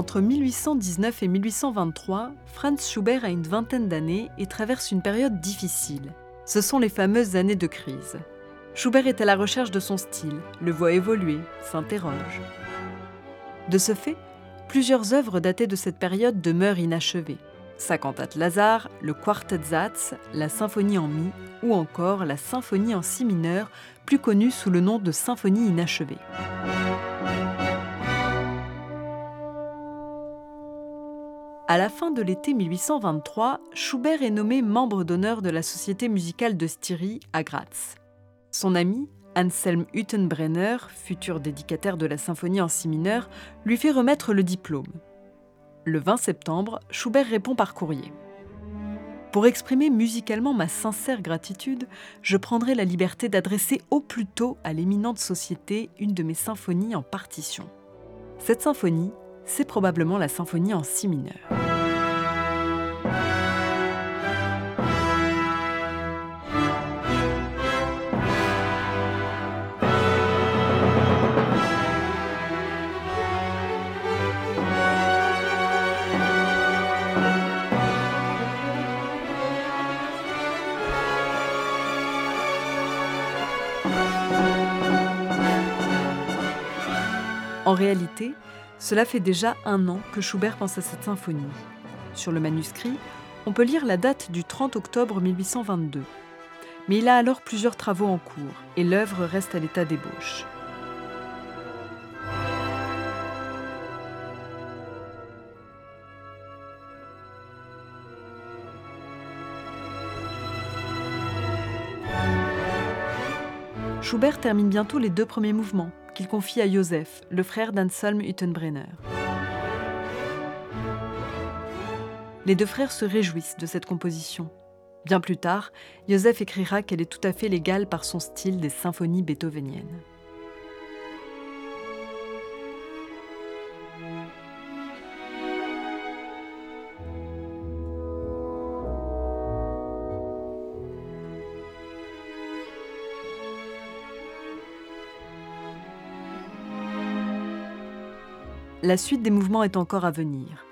Entre 1819 et 1823, Franz Schubert a une vingtaine d'années et traverse une période difficile. Ce sont les fameuses années de crise. Schubert est à la recherche de son style, le voit évoluer, s'interroge. De ce fait, plusieurs œuvres datées de cette période demeurent inachevées. Sa cantate Lazare, le Quartet-Satz, la symphonie en mi ou encore la symphonie en si mineur, plus connue sous le nom de symphonie inachevée. À la fin de l'été 1823, Schubert est nommé membre d'honneur de la Société musicale de Styrie à Graz. Son ami, Anselm Hüttenbrenner, futur dédicataire de la symphonie en si mineur, lui fait remettre le diplôme. Le 20 septembre, Schubert répond par courrier. Pour exprimer musicalement ma sincère gratitude, je prendrai la liberté d'adresser au plus tôt à l'éminente société une de mes symphonies en partition. Cette symphonie, c'est probablement la symphonie en si mineur. En réalité, cela fait déjà un an que Schubert pense à cette symphonie. Sur le manuscrit, on peut lire la date du 30 octobre 1822. Mais il a alors plusieurs travaux en cours et l'œuvre reste à l'état d'ébauche. Schubert termine bientôt les deux premiers mouvements, confie à Joseph, le frère d'Anselm Hüttenbrenner. Les deux frères se réjouissent de cette composition. Bien plus tard, Joseph écrira qu'elle est tout à fait légale par son style des symphonies beethoveniennes. La suite des mouvements est encore à venir,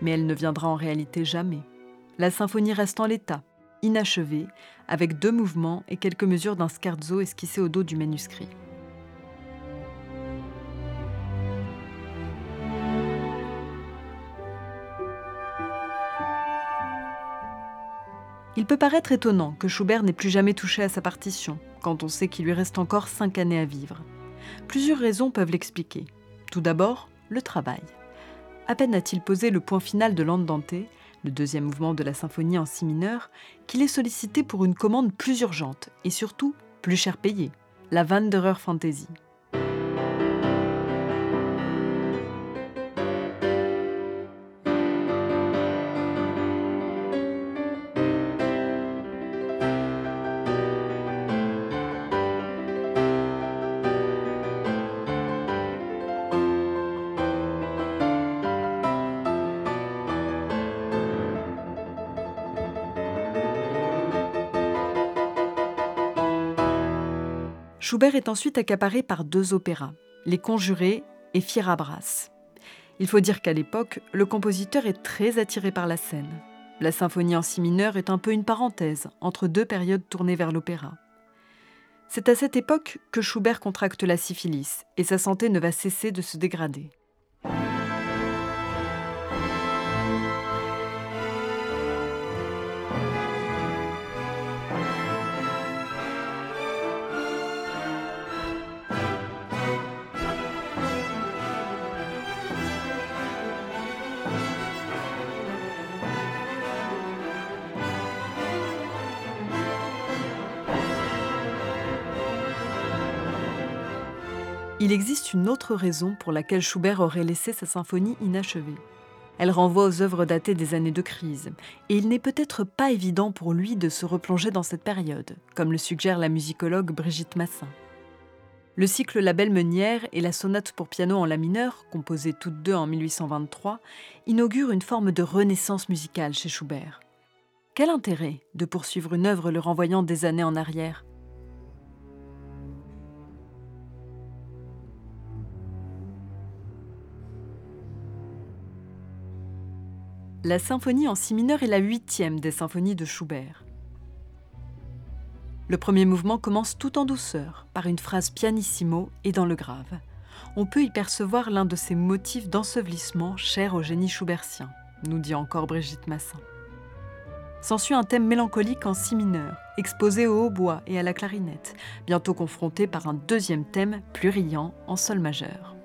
mais elle ne viendra en réalité jamais. La symphonie reste en l'état, inachevée, avec deux mouvements et quelques mesures d'un scherzo esquissé au dos du manuscrit. Il peut paraître étonnant que Schubert n'ait plus jamais touché à sa partition, quand on sait qu'il lui reste encore cinq années à vivre. Plusieurs raisons peuvent l'expliquer. Tout d'abord, le travail. À peine a-t-il posé le point final de l'Andante, le deuxième mouvement de la symphonie en si mineur, qu'il est sollicité pour une commande plus urgente et surtout plus cher payée, la Wanderer Fantasy. Schubert est ensuite accaparé par deux opéras, Les Conjurés et Fierabras. Il faut dire qu'à l'époque, le compositeur est très attiré par la scène. La symphonie en si mineur est un peu une parenthèse entre deux périodes tournées vers l'opéra. C'est à cette époque que Schubert contracte la syphilis et sa santé ne va cesser de se dégrader. Il existe une autre raison pour laquelle Schubert aurait laissé sa symphonie inachevée. Elle renvoie aux œuvres datées des années de crise, et il n'est peut-être pas évident pour lui de se replonger dans cette période, comme le suggère la musicologue Brigitte Massin. Le cycle La Belle Meunière et la sonate pour piano en la mineur, composées toutes deux en 1823, inaugurent une forme de renaissance musicale chez Schubert. Quel intérêt de poursuivre une œuvre le renvoyant des années en arrière? La symphonie en si mineur est la huitième des symphonies de Schubert. Le premier mouvement commence tout en douceur, par une phrase pianissimo et dans le grave. On peut y percevoir l'un de ces motifs d'ensevelissement chers au génie schubertien, nous dit encore Brigitte Massin. S'ensuit un thème mélancolique en si mineur, exposé au hautbois et à la clarinette, bientôt confronté par un deuxième thème plus riant en sol majeur.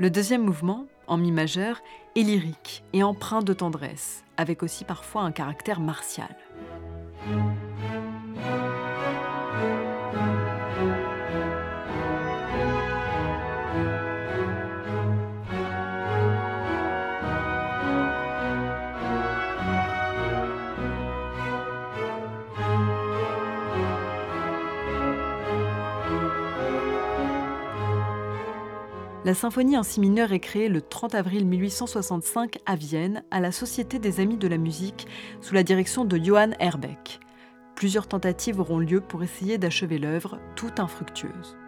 Le deuxième mouvement, en mi majeur, est lyrique et empreint de tendresse, avec aussi parfois un caractère martial. La symphonie en si mineur est créée le 30 avril 1865 à Vienne à la Société des Amis de la Musique sous la direction de Johann Herbeck. Plusieurs tentatives auront lieu pour essayer d'achever l'œuvre, toutes infructueuses.